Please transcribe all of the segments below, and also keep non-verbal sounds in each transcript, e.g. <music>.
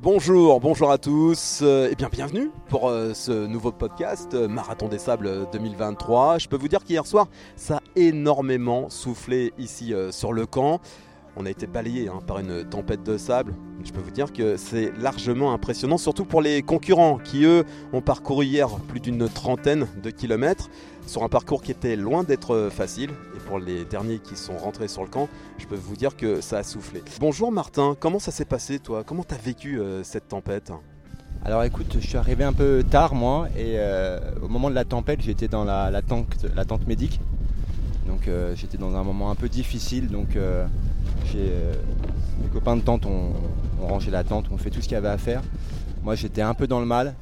Bonjour, bonjour à tous euh, et bien bienvenue pour euh, ce nouveau podcast euh, Marathon des Sables 2023. Je peux vous dire qu'hier soir, ça a énormément soufflé ici sur le camp. On a été balayé hein, par une tempête de sable. Je peux vous dire que c'est largement impressionnant, surtout pour les concurrents qui, eux, ont parcouru hier plus d'une trentaine de kilomètres sur un parcours qui était loin d'être facile. Et pour les derniers qui sont rentrés sur le camp, je peux vous dire que ça a soufflé. Bonjour Martin, comment ça s'est passé toi? Comment t'as vécu euh, cette tempête? Alors écoute, je suis arrivé un peu tard moi et euh, au moment de la tempête j'étais dans la, tente, la médique. Donc euh, j'étais dans un moment un peu difficile donc j'ai, mes copains de tente ont, ont, rangé la tente, ont fait tout ce qu'il y avait à faire. Moi j'étais un peu dans le mal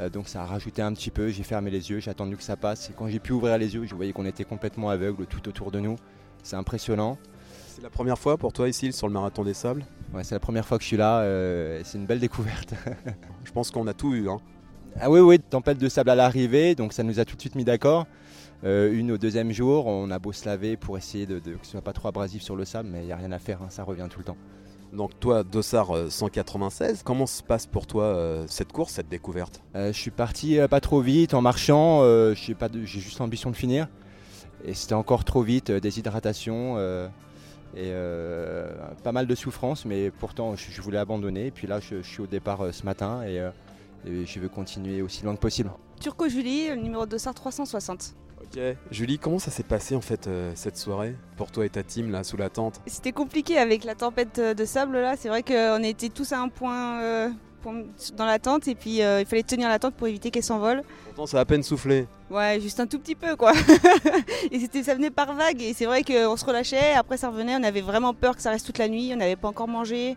euh, donc ça a rajouté un petit peu, j'ai fermé les yeux, j'ai attendu que ça passe. Et quand j'ai pu ouvrir les yeux, je voyais qu'on était complètement aveugle tout autour de nous. C'est impressionnant. C'est la première fois pour toi ici sur le marathon des sables? Ouais, c'est la première fois que je suis là, euh, c'est une belle découverte. <laughs> je pense qu'on a tout eu. Hein. Ah oui, oui, tempête de sable à l'arrivée, donc ça nous a tout de suite mis d'accord. Euh, une au deuxième jour, on a beau se laver pour essayer de, que ce soit pas trop abrasif sur le sable, mais il n'y a rien à faire, hein, ça revient tout le temps. Donc toi, Dossard 196, euh, comment se passe pour toi euh, cette course, cette découverte? Euh, Je suis parti pas trop vite en marchant, j'ai juste l'ambition de finir. Et c'était encore trop vite, déshydratation et pas mal de souffrance, mais pourtant je, voulais abandonner. Et puis là, je, suis au départ ce matin et, je veux continuer aussi loin que possible. Turco Julie, numéro de Dossard 360. Ok. Julie, comment ça s'est passé en fait euh, cette soirée pour toi et ta team là sous la tente? C'était compliqué avec la tempête de sable là. C'est vrai qu'on était tous à un point euh, dans la tente et puis euh, il fallait tenir la tente pour éviter qu'elle s'envole. Pourtant ça a à peine soufflé. Ouais, juste un tout petit peu quoi. <laughs> et c'était, ça venait par vague et c'est vrai qu'on se relâchait. Après ça revenait. On avait vraiment peur que ça reste toute la nuit. On n'avait pas encore mangé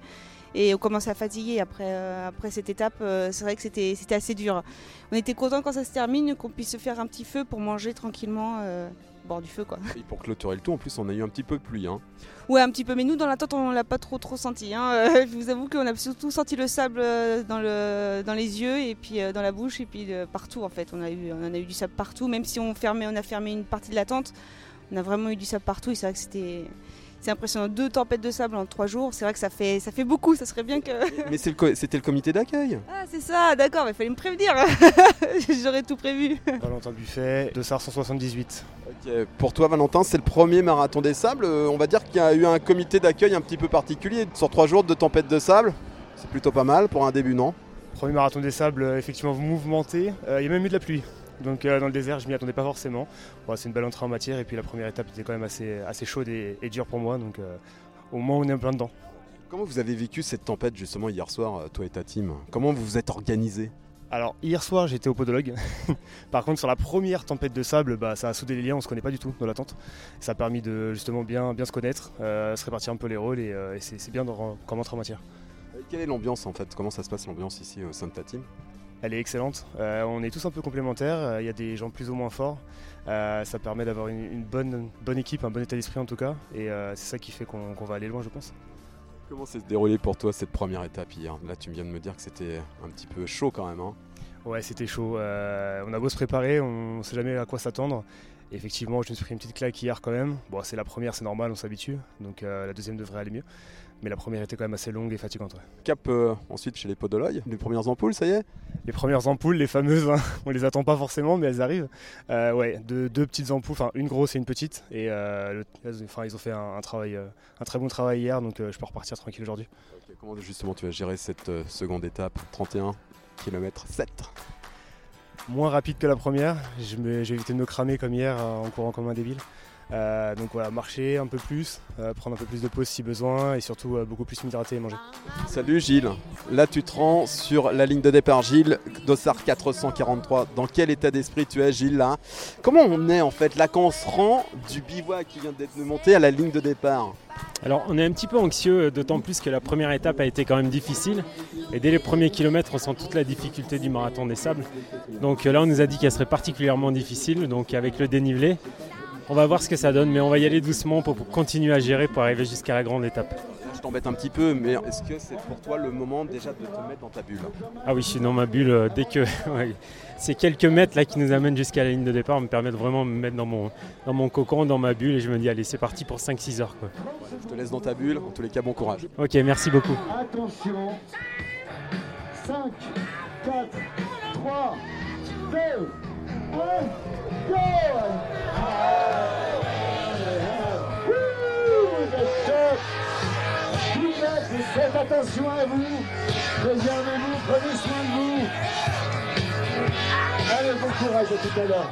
et on commençait à fatiguer après, euh, après cette étape. Euh, c'est vrai que c'était, assez dur. On était content quand ça se termine, qu'on puisse se faire un petit feu pour manger tranquillement euh, bord du feu. Quoi. Et pour clôturer le tout, en plus, on a eu un petit peu de pluie. Hein. Ouais, un petit peu, mais nous dans la tente, on l'a pas trop trop senti. Hein. je vous avoue qu'on a surtout senti le sable dans, le, dans les yeux et puis dans la bouche et puis partout en fait. On, a eu, on en a eu du sable partout, même si on, fermait, on a fermé une partie de la tente. On a vraiment eu du sable partout et c'est vrai que c'était c'est impressionnant. Deux tempêtes de sable en trois jours, c'est vrai que ça fait, ça fait beaucoup. Ça serait bien que. <laughs> Mais c'était le, comité d'accueil. Ah, c'est ça, d'accord, mais il fallait me prévenir. <laughs> J'aurais tout prévu. Valentin Buffet, de SAR 178. Pour toi, Valentin, c'est le premier marathon des sables. Euh, on va dire qu'il y a eu un comité d'accueil un petit peu particulier. Sur trois jours de tempête de sable, c'est plutôt pas mal pour un début, non? Premier marathon des sables, euh, effectivement mouvementé. Euh, il y a même eu de la pluie. Donc euh, dans le désert, je m'y attendais pas forcément. c'est une belle entrée en matière et puis la première étape était quand même assez, assez chaude et, dure pour moi. Donc euh, au moins on est un plein dedans. Comment vous avez vécu cette tempête justement hier soir, euh, toi et ta team? Comment vous vous êtes organisé? Alors hier soir j'étais au podologue. <laughs> Par contre sur la première tempête de sable, bah, ça a soudé les liens, on se connaît pas du tout dans la tente. Ça a permis de justement bien, bien se connaître, se répartir un peu les rôles et, c'est bien de en matière. quelle est l'ambiance en fait? Comment ça se passe l'ambiance ici au sein de ta team? Elle est excellente. Euh, on est tous un peu complémentaires, euh, il y a des gens plus ou moins forts. Euh, ça permet d'avoir une, bonne, bonne équipe, un bon état d'esprit en tout cas, et c'est ça qui fait qu'on va aller loin je pense. Comment s'est déroulé pour toi cette première étape hier? Là tu viens de me dire que c'était un petit peu chaud quand même. Hein ouais c'était chaud. on a beau se préparer, on ne sait jamais à quoi s'attendre. Effectivement je me suis pris une petite claque hier quand même. Bon c'est la première, c'est normal, on s'habitue, donc la deuxième devrait aller mieux. Mais la première était quand même assez longue et fatigante. Cap euh, ensuite chez les podologues, les premières ampoules, ça y est? Les premières ampoules, les fameuses, hein, <laughs> on les attend pas forcément, mais elles arrivent. Euh, ouais, deux, petites ampoules, enfin une grosse et une petite. Et euh, enfin, ils ont fait un, travail, un très bon travail hier, donc je peux repartir tranquille aujourd'hui. comment justement tu vas gérer cette seconde étape? 31 km 7 Moins rapide que la première, j'ai évité de me cramer comme hier en courant comme un débile. Euh, donc voilà, marcher un peu plus, euh, prendre un peu plus de pause si besoin et surtout euh, beaucoup plus m'hydrater et manger. Salut Gilles, là tu te rends sur la ligne de départ Gilles, Dossard 443. Dans quel état d'esprit tu es Gilles là? Comment on est en fait? Là quand on se rend du bivouac qui vient d'être monté à la ligne de départ alors on est un petit peu anxieux, d'autant plus que la première étape a été quand même difficile. Et dès les premiers kilomètres, on sent toute la difficulté du marathon des sables. Donc là, on nous a dit qu'elle serait particulièrement difficile, donc avec le dénivelé. On va voir ce que ça donne, mais on va y aller doucement pour, continuer à gérer pour arriver jusqu'à la grande étape. Je t'embête un petit peu, mais est-ce que c'est pour toi le moment déjà de te mettre dans ta bulle Ah oui, je suis dans ma bulle euh, dès que. <laughs> Ces quelques mètres là qui nous amènent jusqu'à la ligne de départ me permettent vraiment de me mettre dans mon, dans mon cocon, dans ma bulle et je me dis allez c'est parti pour 5-6 heures. Je te laisse dans ta bulle, en tous les cas bon courage. Ok merci beaucoup. Attention 5, 4, 3, 2, attention à vous, préservez-vous, prenez soin de vous. Allez, bon courage à tout à l'heure.